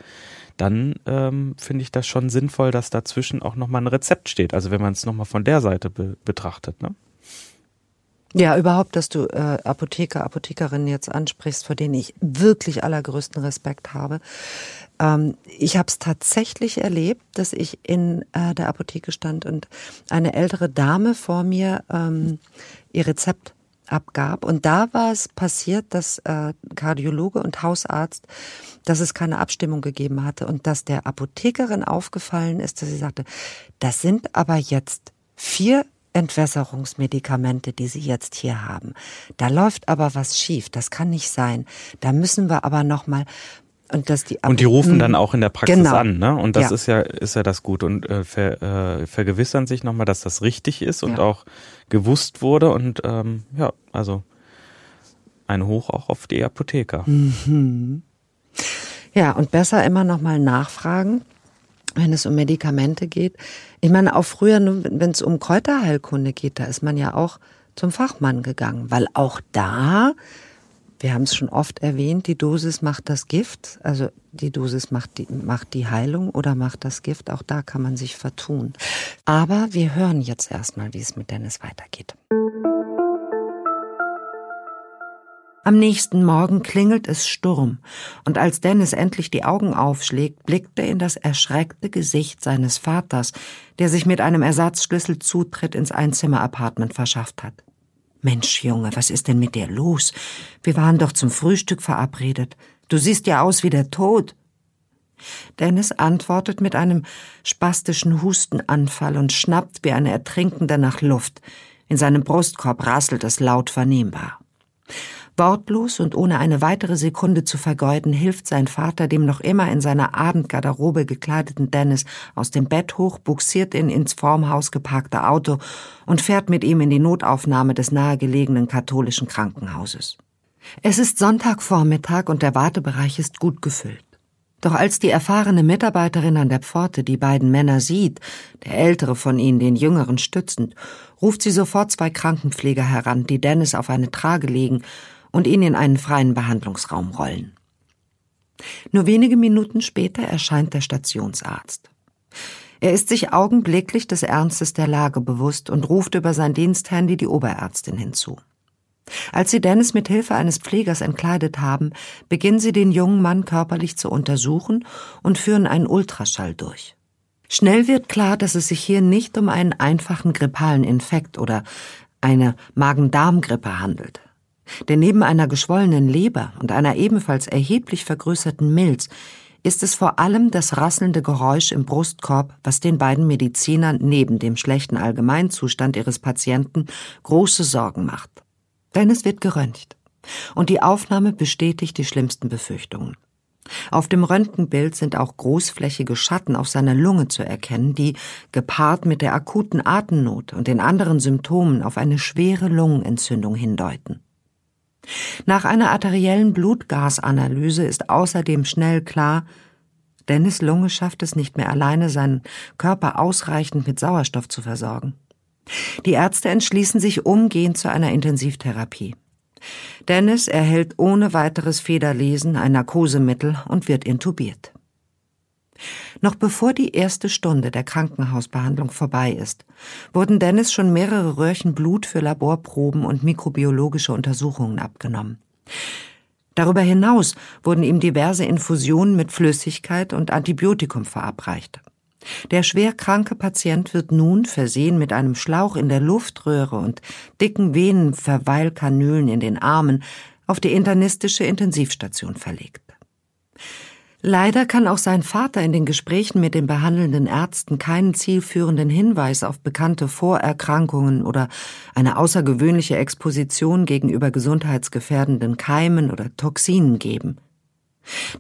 Dann ähm, finde ich das schon sinnvoll, dass dazwischen auch nochmal ein Rezept steht. Also wenn man es nochmal von der Seite be betrachtet. Ne? Ja, überhaupt, dass du äh, Apotheker, Apothekerinnen jetzt ansprichst, vor denen ich wirklich allergrößten Respekt habe. Ähm, ich habe es tatsächlich erlebt, dass ich in äh, der Apotheke stand und eine ältere Dame vor mir ähm, ihr Rezept abgab. Und da war es passiert, dass äh, Kardiologe und Hausarzt, dass es keine Abstimmung gegeben hatte und dass der Apothekerin aufgefallen ist, dass sie sagte, das sind aber jetzt vier Entwässerungsmedikamente, die Sie jetzt hier haben. Da läuft aber was schief. Das kann nicht sein. Da müssen wir aber noch mal und, dass die, und die rufen dann auch in der Praxis genau. an, ne? Und das ja. ist ja ist ja das gut und äh, ver, äh, vergewissern sich nochmal, dass das richtig ist und ja. auch gewusst wurde und ähm, ja, also ein Hoch auch auf die Apotheker. Mhm. Ja, und besser immer nochmal nachfragen wenn es um Medikamente geht. Ich meine, auch früher, wenn es um Kräuterheilkunde geht, da ist man ja auch zum Fachmann gegangen, weil auch da, wir haben es schon oft erwähnt, die Dosis macht das Gift, also die Dosis macht die, macht die Heilung oder macht das Gift, auch da kann man sich vertun. Aber wir hören jetzt erstmal, wie es mit Dennis weitergeht. Am nächsten Morgen klingelt es Sturm, und als Dennis endlich die Augen aufschlägt, blickt er in das erschreckte Gesicht seines Vaters, der sich mit einem Ersatzschlüssel Zutritt ins Einzimmer-Apartment verschafft hat. Mensch, Junge, was ist denn mit dir los? Wir waren doch zum Frühstück verabredet. Du siehst ja aus wie der Tod. Dennis antwortet mit einem spastischen Hustenanfall und schnappt wie ein Ertrinkender nach Luft. In seinem Brustkorb rasselt es laut vernehmbar. Wortlos und ohne eine weitere Sekunde zu vergeuden, hilft sein Vater dem noch immer in seiner Abendgarderobe gekleideten Dennis aus dem Bett hoch, buxiert ihn ins vorm Haus geparkte Auto und fährt mit ihm in die Notaufnahme des nahegelegenen katholischen Krankenhauses. Es ist Sonntagvormittag und der Wartebereich ist gut gefüllt. Doch als die erfahrene Mitarbeiterin an der Pforte die beiden Männer sieht, der ältere von ihnen den jüngeren stützend, ruft sie sofort zwei Krankenpfleger heran, die Dennis auf eine Trage legen und ihn in einen freien Behandlungsraum rollen. Nur wenige Minuten später erscheint der Stationsarzt. Er ist sich augenblicklich des Ernstes der Lage bewusst und ruft über sein Diensthandy die Oberärztin hinzu. Als sie Dennis mit Hilfe eines Pflegers entkleidet haben, beginnen sie den jungen Mann körperlich zu untersuchen und führen einen Ultraschall durch. Schnell wird klar, dass es sich hier nicht um einen einfachen grippalen Infekt oder eine Magen-Darm-Grippe handelt. Denn neben einer geschwollenen Leber und einer ebenfalls erheblich vergrößerten Milz ist es vor allem das rasselnde Geräusch im Brustkorb, was den beiden Medizinern neben dem schlechten Allgemeinzustand ihres Patienten große Sorgen macht. Denn es wird geröntgt. Und die Aufnahme bestätigt die schlimmsten Befürchtungen. Auf dem Röntgenbild sind auch großflächige Schatten auf seiner Lunge zu erkennen, die, gepaart mit der akuten Atemnot und den anderen Symptomen, auf eine schwere Lungenentzündung hindeuten. Nach einer arteriellen Blutgasanalyse ist außerdem schnell klar, Dennis Lunge schafft es nicht mehr alleine, seinen Körper ausreichend mit Sauerstoff zu versorgen. Die Ärzte entschließen sich umgehend zu einer Intensivtherapie. Dennis erhält ohne weiteres Federlesen ein Narkosemittel und wird intubiert. Noch bevor die erste Stunde der Krankenhausbehandlung vorbei ist, wurden Dennis schon mehrere Röhrchen Blut für Laborproben und mikrobiologische Untersuchungen abgenommen. Darüber hinaus wurden ihm diverse Infusionen mit Flüssigkeit und Antibiotikum verabreicht. Der schwer kranke Patient wird nun, versehen mit einem Schlauch in der Luftröhre und dicken Venenverweilkanülen in den Armen, auf die internistische Intensivstation verlegt. Leider kann auch sein Vater in den Gesprächen mit den behandelnden Ärzten keinen zielführenden Hinweis auf bekannte Vorerkrankungen oder eine außergewöhnliche Exposition gegenüber gesundheitsgefährdenden Keimen oder Toxinen geben.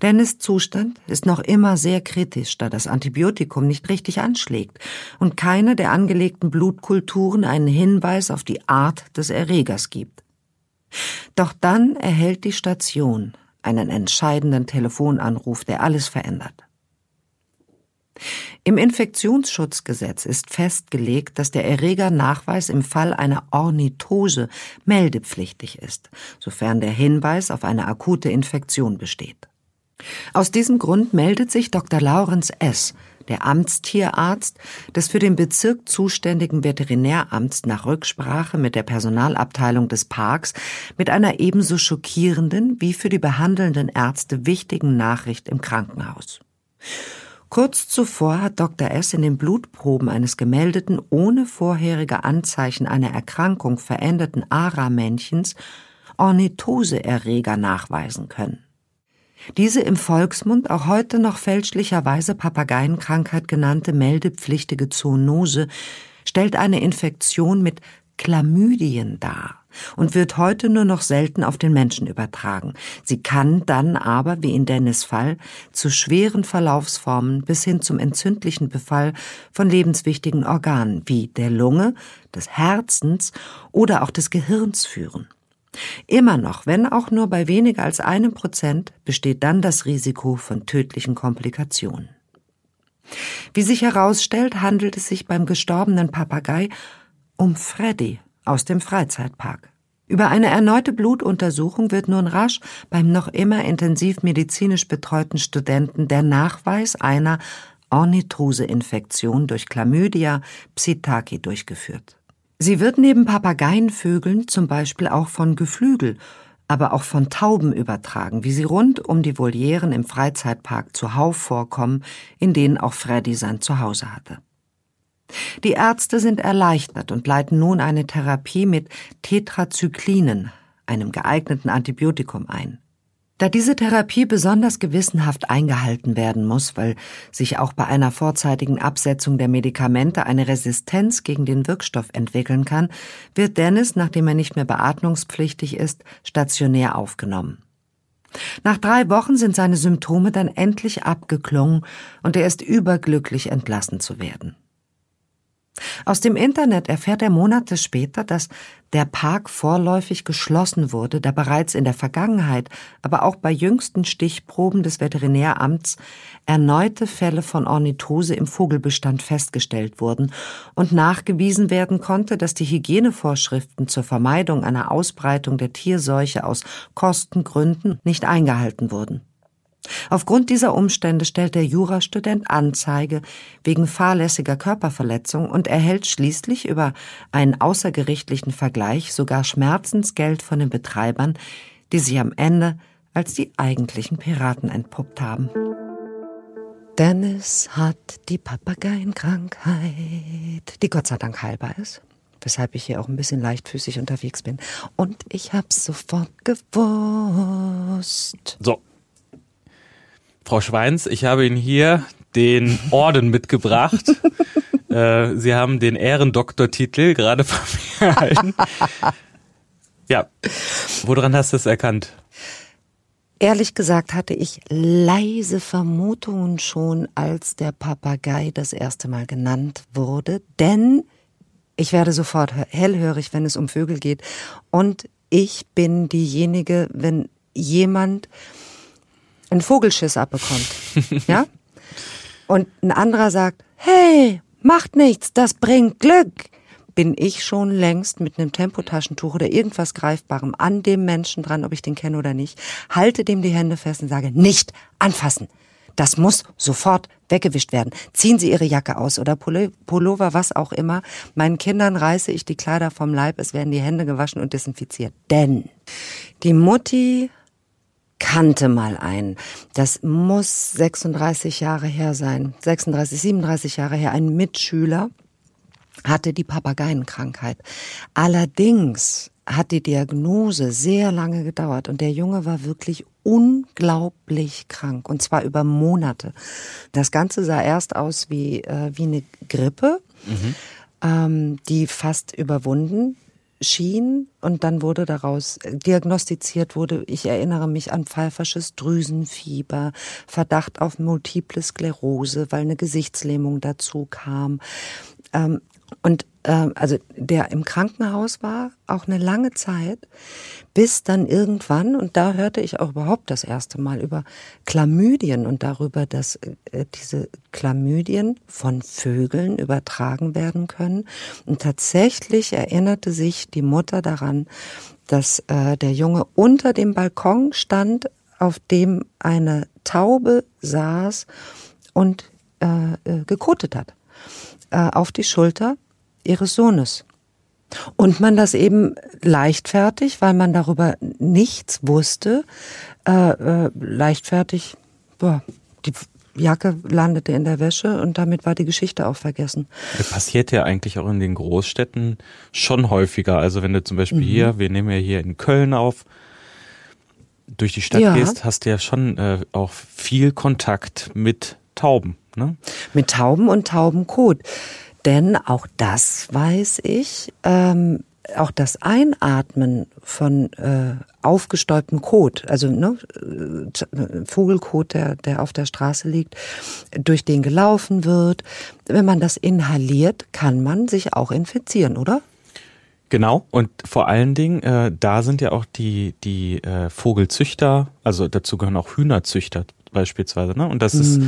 Dennis Zustand ist noch immer sehr kritisch, da das Antibiotikum nicht richtig anschlägt und keine der angelegten Blutkulturen einen Hinweis auf die Art des Erregers gibt. Doch dann erhält die Station einen entscheidenden Telefonanruf, der alles verändert. Im Infektionsschutzgesetz ist festgelegt, dass der Erregernachweis im Fall einer Ornithose meldepflichtig ist, sofern der Hinweis auf eine akute Infektion besteht. Aus diesem Grund meldet sich Dr. Laurenz S., der Amtstierarzt des für den Bezirk zuständigen Veterinäramts nach Rücksprache mit der Personalabteilung des Parks mit einer ebenso schockierenden wie für die behandelnden Ärzte wichtigen Nachricht im Krankenhaus. Kurz zuvor hat Dr. S. in den Blutproben eines gemeldeten, ohne vorherige Anzeichen einer Erkrankung veränderten ARA-Männchens Ornithose-Erreger nachweisen können. Diese im Volksmund auch heute noch fälschlicherweise Papageienkrankheit genannte meldepflichtige Zoonose stellt eine Infektion mit Chlamydien dar und wird heute nur noch selten auf den Menschen übertragen. Sie kann dann aber, wie in Dennis Fall, zu schweren Verlaufsformen bis hin zum entzündlichen Befall von lebenswichtigen Organen wie der Lunge, des Herzens oder auch des Gehirns führen. Immer noch, wenn auch nur bei weniger als einem Prozent, besteht dann das Risiko von tödlichen Komplikationen. Wie sich herausstellt, handelt es sich beim gestorbenen Papagei um Freddy aus dem Freizeitpark. Über eine erneute Blutuntersuchung wird nun rasch beim noch immer intensiv medizinisch betreuten Studenten der Nachweis einer Ornithose-Infektion durch Chlamydia psittaci durchgeführt. Sie wird neben Papageienvögeln zum Beispiel auch von Geflügel, aber auch von Tauben übertragen, wie sie rund um die Volieren im Freizeitpark zuhauf vorkommen, in denen auch Freddy sein Zuhause hatte. Die Ärzte sind erleichtert und leiten nun eine Therapie mit Tetrazyklinen, einem geeigneten Antibiotikum ein. Da diese Therapie besonders gewissenhaft eingehalten werden muss, weil sich auch bei einer vorzeitigen Absetzung der Medikamente eine Resistenz gegen den Wirkstoff entwickeln kann, wird Dennis, nachdem er nicht mehr beatmungspflichtig ist, stationär aufgenommen. Nach drei Wochen sind seine Symptome dann endlich abgeklungen und er ist überglücklich entlassen zu werden. Aus dem Internet erfährt er Monate später, dass der Park vorläufig geschlossen wurde, da bereits in der Vergangenheit, aber auch bei jüngsten Stichproben des Veterinäramts erneute Fälle von Ornithose im Vogelbestand festgestellt wurden und nachgewiesen werden konnte, dass die Hygienevorschriften zur Vermeidung einer Ausbreitung der Tierseuche aus Kostengründen nicht eingehalten wurden. Aufgrund dieser Umstände stellt der Jurastudent Anzeige wegen fahrlässiger Körperverletzung und erhält schließlich über einen außergerichtlichen Vergleich sogar Schmerzensgeld von den Betreibern, die sich am Ende als die eigentlichen Piraten entpuppt haben. Dennis hat die Papageienkrankheit, die Gott sei Dank heilbar ist weshalb ich hier auch ein bisschen leichtfüßig unterwegs bin. Und ich hab's sofort gewusst. So, Frau Schweins, ich habe Ihnen hier den Orden mitgebracht. äh, Sie haben den Ehrendoktortitel gerade von mir erhalten. ja. Woran hast du es erkannt? Ehrlich gesagt hatte ich leise Vermutungen schon, als der Papagei das erste Mal genannt wurde, denn ich werde sofort hellhörig, wenn es um Vögel geht. Und ich bin diejenige, wenn jemand einen Vogelschiss abbekommt, ja? Und ein anderer sagt, hey, macht nichts, das bringt Glück bin ich schon längst mit einem Tempotaschentuch oder irgendwas Greifbarem an dem Menschen dran, ob ich den kenne oder nicht, halte dem die Hände fest und sage, nicht anfassen. Das muss sofort weggewischt werden. Ziehen Sie Ihre Jacke aus oder Pullover, was auch immer. Meinen Kindern reiße ich die Kleider vom Leib, es werden die Hände gewaschen und desinfiziert. Denn die Mutti kannte mal einen. Das muss 36 Jahre her sein. 36, 37 Jahre her. Ein Mitschüler hatte die Papageienkrankheit. Allerdings hat die Diagnose sehr lange gedauert und der Junge war wirklich unglaublich krank und zwar über Monate. Das Ganze sah erst aus wie, äh, wie eine Grippe, mhm. ähm, die fast überwunden schien und dann wurde daraus diagnostiziert wurde, ich erinnere mich an pfeifersches Drüsenfieber, Verdacht auf multiple Sklerose, weil eine Gesichtslähmung dazu kam. Ähm, und äh, also der im Krankenhaus war, auch eine lange Zeit, bis dann irgendwann, und da hörte ich auch überhaupt das erste Mal über Chlamydien und darüber, dass äh, diese Chlamydien von Vögeln übertragen werden können. Und tatsächlich erinnerte sich die Mutter daran, dass äh, der Junge unter dem Balkon stand, auf dem eine Taube saß und äh, äh gekotet hat äh, auf die Schulter ihres Sohnes. Und man das eben leichtfertig, weil man darüber nichts wusste, äh, äh, leichtfertig, boah, die Jacke landete in der Wäsche und damit war die Geschichte auch vergessen. Das passiert ja eigentlich auch in den Großstädten schon häufiger. Also wenn du zum Beispiel mhm. hier, wir nehmen ja hier in Köln auf, durch die Stadt ja. gehst, hast du ja schon äh, auch viel Kontakt mit Tauben. Ne? Mit Tauben und Taubenkot. Denn auch das weiß ich, ähm, auch das Einatmen von äh, aufgestäubtem Kot, also ne, äh, Vogelkot, der, der auf der Straße liegt, durch den gelaufen wird, wenn man das inhaliert, kann man sich auch infizieren, oder? Genau, und vor allen Dingen, äh, da sind ja auch die, die äh, Vogelzüchter, also dazu gehören auch Hühnerzüchter beispielsweise, ne? Und das mhm. ist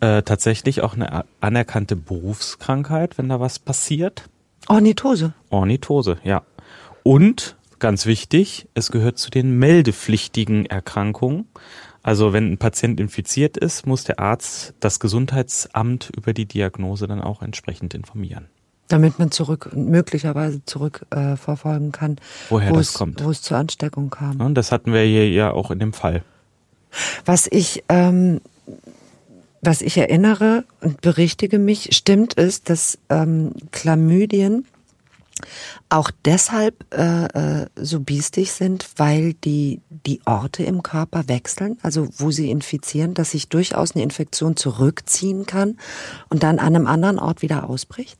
äh, tatsächlich auch eine anerkannte Berufskrankheit, wenn da was passiert. Ornithose. Ornithose, ja. Und ganz wichtig, es gehört zu den meldepflichtigen Erkrankungen. Also wenn ein Patient infiziert ist, muss der Arzt das Gesundheitsamt über die Diagnose dann auch entsprechend informieren. Damit man zurück, möglicherweise zurück äh, verfolgen kann, woher das es, kommt. Wo es zur Ansteckung kam. Und das hatten wir hier ja auch in dem Fall. Was ich ähm, was ich erinnere und berichtige mich, stimmt ist, dass ähm, Chlamydien auch deshalb äh, äh, so biestig sind, weil die die Orte im Körper wechseln, also wo sie infizieren, dass sich durchaus eine Infektion zurückziehen kann und dann an einem anderen Ort wieder ausbricht?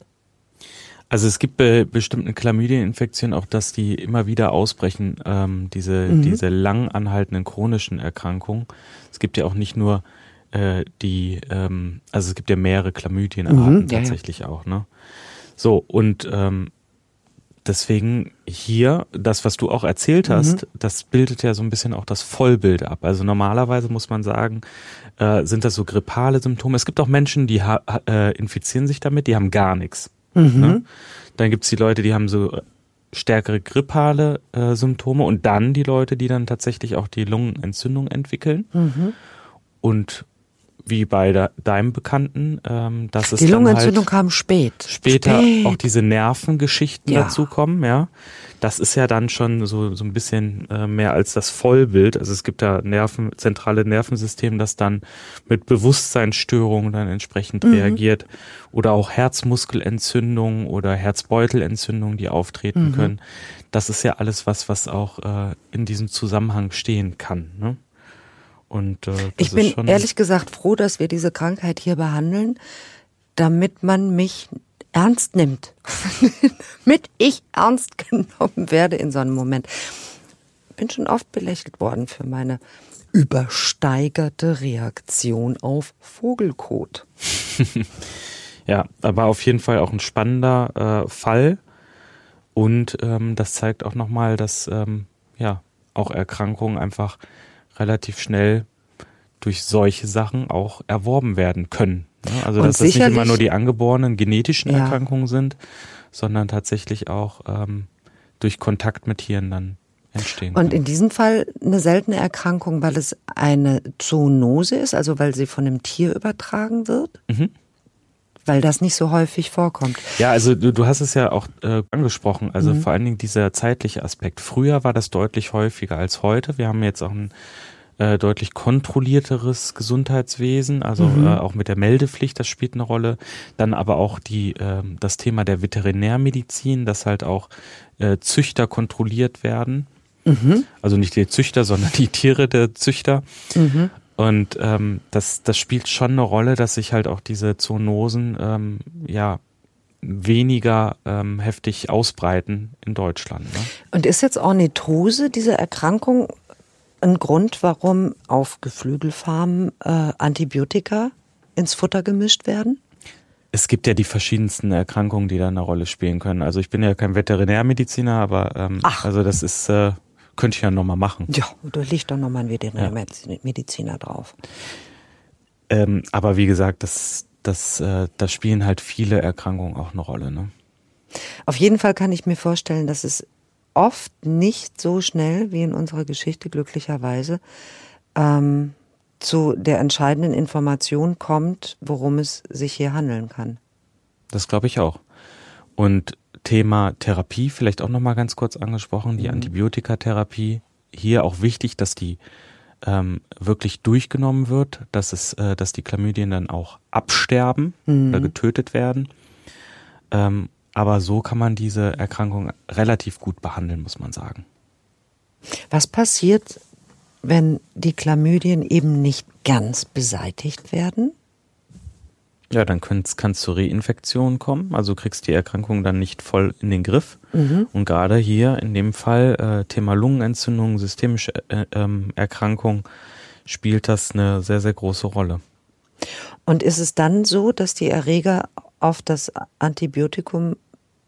Also es gibt bei bestimmten Chlamydieninfektionen auch, dass die immer wieder ausbrechen, ähm, diese, mhm. diese lang anhaltenden chronischen Erkrankungen. Es gibt ja auch nicht nur äh, die, ähm, also es gibt ja mehrere Chlamydienarten mhm, tatsächlich ja. auch, ne? So, und ähm, deswegen hier, das, was du auch erzählt hast, mhm. das bildet ja so ein bisschen auch das Vollbild ab. Also normalerweise muss man sagen, äh, sind das so grippale Symptome. Es gibt auch Menschen, die äh, infizieren sich damit, die haben gar nichts. Mhm. Ne? Dann gibt's die Leute, die haben so stärkere grippale äh, Symptome und dann die Leute, die dann tatsächlich auch die Lungenentzündung entwickeln. Mhm. Und wie bei de deinem Bekannten, ähm, dass es die Lungenentzündung halt kam spät. Später spät. auch diese Nervengeschichten ja. dazukommen, ja. Das ist ja dann schon so so ein bisschen äh, mehr als das Vollbild. Also es gibt da Nerven, zentrale Nervensystem, das dann mit Bewusstseinsstörungen dann entsprechend mhm. reagiert oder auch Herzmuskelentzündungen oder Herzbeutelentzündungen, die auftreten mhm. können. Das ist ja alles was, was auch äh, in diesem Zusammenhang stehen kann. Ne? Und, äh, ich bin ehrlich gesagt froh, dass wir diese Krankheit hier behandeln, damit man mich ernst nimmt. damit ich ernst genommen werde in so einem Moment. Bin schon oft belächelt worden für meine übersteigerte Reaktion auf Vogelkot. ja, aber auf jeden Fall auch ein spannender äh, Fall. Und ähm, das zeigt auch nochmal, dass ähm, ja auch Erkrankungen einfach relativ schnell durch solche Sachen auch erworben werden können. Ne? Also dass das nicht immer nur die angeborenen genetischen ja. Erkrankungen sind, sondern tatsächlich auch ähm, durch Kontakt mit Tieren dann entstehen. Und in diesem Fall eine seltene Erkrankung, weil es eine Zoonose ist, also weil sie von einem Tier übertragen wird? Mhm. Weil das nicht so häufig vorkommt. Ja, also du, du hast es ja auch äh, angesprochen, also mhm. vor allen Dingen dieser zeitliche Aspekt. Früher war das deutlich häufiger als heute. Wir haben jetzt auch ein äh, deutlich kontrollierteres Gesundheitswesen, also mhm. äh, auch mit der Meldepflicht, das spielt eine Rolle. Dann aber auch die, äh, das Thema der Veterinärmedizin, dass halt auch äh, Züchter kontrolliert werden. Mhm. Also nicht die Züchter, sondern die Tiere der Züchter. Mhm. Und ähm, das, das spielt schon eine Rolle, dass sich halt auch diese Zoonosen ähm, ja weniger ähm, heftig ausbreiten in Deutschland. Ne? Und ist jetzt Ornithose, diese Erkrankung, ein Grund, warum auf Geflügelfarmen äh, Antibiotika ins Futter gemischt werden? Es gibt ja die verschiedensten Erkrankungen, die da eine Rolle spielen können. Also ich bin ja kein Veterinärmediziner, aber ähm, Ach. also das ist äh, könnte ich ja nochmal machen. Ja, da liegt doch nochmal ein Veterinärmediziner ja. drauf. Ähm, aber wie gesagt, das, das, äh, da spielen halt viele Erkrankungen auch eine Rolle. Ne? Auf jeden Fall kann ich mir vorstellen, dass es oft nicht so schnell wie in unserer Geschichte glücklicherweise ähm, zu der entscheidenden Information kommt, worum es sich hier handeln kann. Das glaube ich auch. Und Thema Therapie vielleicht auch nochmal ganz kurz angesprochen, die mhm. Antibiotikatherapie. Hier auch wichtig, dass die ähm, wirklich durchgenommen wird, dass es, äh, dass die Chlamydien dann auch absterben mhm. oder getötet werden. Ähm, aber so kann man diese Erkrankung relativ gut behandeln, muss man sagen. Was passiert, wenn die Chlamydien eben nicht ganz beseitigt werden? Ja, dann kann es zu Reinfektionen kommen. Also du kriegst die Erkrankung dann nicht voll in den Griff. Mhm. Und gerade hier in dem Fall äh, Thema Lungenentzündung, systemische äh, ähm, Erkrankung, spielt das eine sehr, sehr große Rolle. Und ist es dann so, dass die Erreger auf das Antibiotikum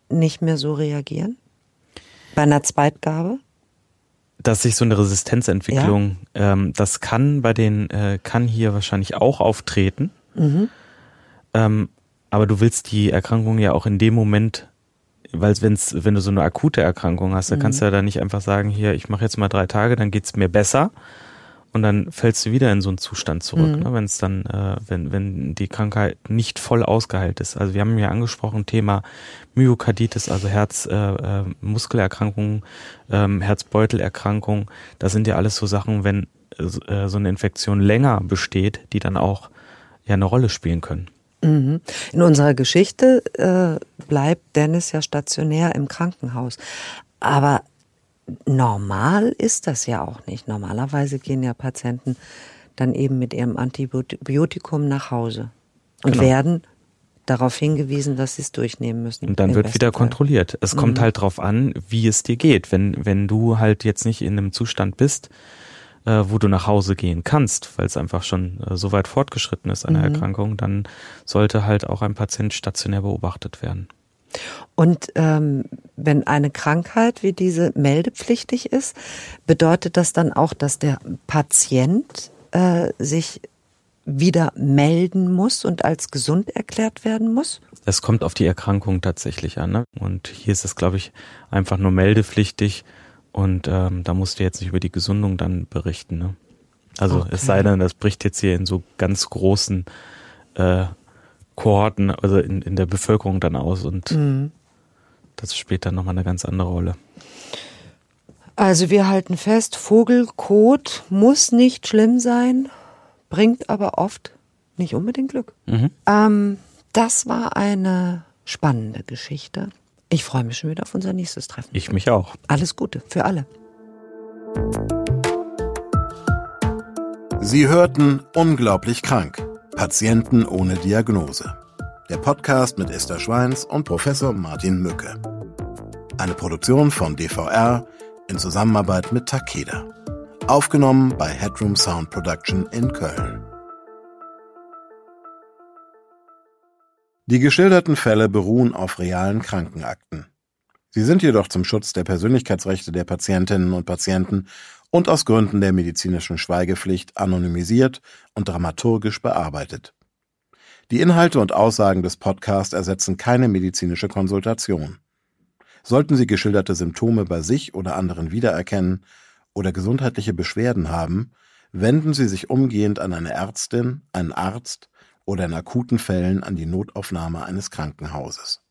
nicht mehr so reagieren? Bei einer Zweitgabe? Dass sich so eine Resistenzentwicklung, ja. ähm, das kann bei den, äh, kann hier wahrscheinlich auch auftreten. Mhm. Ähm, aber du willst die Erkrankung ja auch in dem Moment, weil wenn's, wenn du so eine akute Erkrankung hast, dann mhm. kannst du ja da nicht einfach sagen, hier, ich mache jetzt mal drei Tage, dann geht's mir besser, und dann fällst du wieder in so einen Zustand zurück, mhm. ne, wenn es dann, äh, wenn, wenn die Krankheit nicht voll ausgeheilt ist. Also wir haben ja angesprochen, Thema Myokarditis, also Herzmuskelerkrankungen, äh, äh, ähm, Herzbeutelerkrankungen, das sind ja alles so Sachen, wenn äh, so eine Infektion länger besteht, die dann auch ja eine Rolle spielen können. Mhm. In unserer Geschichte äh, bleibt Dennis ja stationär im Krankenhaus. Aber normal ist das ja auch nicht. Normalerweise gehen ja Patienten dann eben mit ihrem Antibiotikum nach Hause und genau. werden darauf hingewiesen, dass sie es durchnehmen müssen. Und dann wird wieder Fall. kontrolliert. Es mhm. kommt halt drauf an, wie es dir geht. Wenn, wenn du halt jetzt nicht in einem Zustand bist, äh, wo du nach Hause gehen kannst, weil es einfach schon äh, so weit fortgeschritten ist, eine mhm. Erkrankung, dann sollte halt auch ein Patient stationär beobachtet werden. Und ähm, wenn eine Krankheit wie diese meldepflichtig ist, bedeutet das dann auch, dass der Patient äh, sich wieder melden muss und als gesund erklärt werden muss? Es kommt auf die Erkrankung tatsächlich an. Ne? Und hier ist es, glaube ich, einfach nur meldepflichtig. Und ähm, da musst du jetzt nicht über die Gesundung dann berichten. Ne? Also okay. es sei denn, das bricht jetzt hier in so ganz großen äh, Kohorten, also in, in der Bevölkerung dann aus und mhm. das spielt dann nochmal eine ganz andere Rolle. Also wir halten fest, Vogelkot muss nicht schlimm sein, bringt aber oft nicht unbedingt Glück. Mhm. Ähm, das war eine spannende Geschichte. Ich freue mich schon wieder auf unser nächstes Treffen. Ich mich auch. Alles Gute für alle. Sie hörten Unglaublich krank Patienten ohne Diagnose. Der Podcast mit Esther Schweins und Professor Martin Mücke. Eine Produktion von DVR in Zusammenarbeit mit Takeda. Aufgenommen bei Headroom Sound Production in Köln. Die geschilderten Fälle beruhen auf realen Krankenakten. Sie sind jedoch zum Schutz der Persönlichkeitsrechte der Patientinnen und Patienten und aus Gründen der medizinischen Schweigepflicht anonymisiert und dramaturgisch bearbeitet. Die Inhalte und Aussagen des Podcasts ersetzen keine medizinische Konsultation. Sollten Sie geschilderte Symptome bei sich oder anderen wiedererkennen oder gesundheitliche Beschwerden haben, wenden Sie sich umgehend an eine Ärztin, einen Arzt oder in akuten Fällen an die Notaufnahme eines Krankenhauses.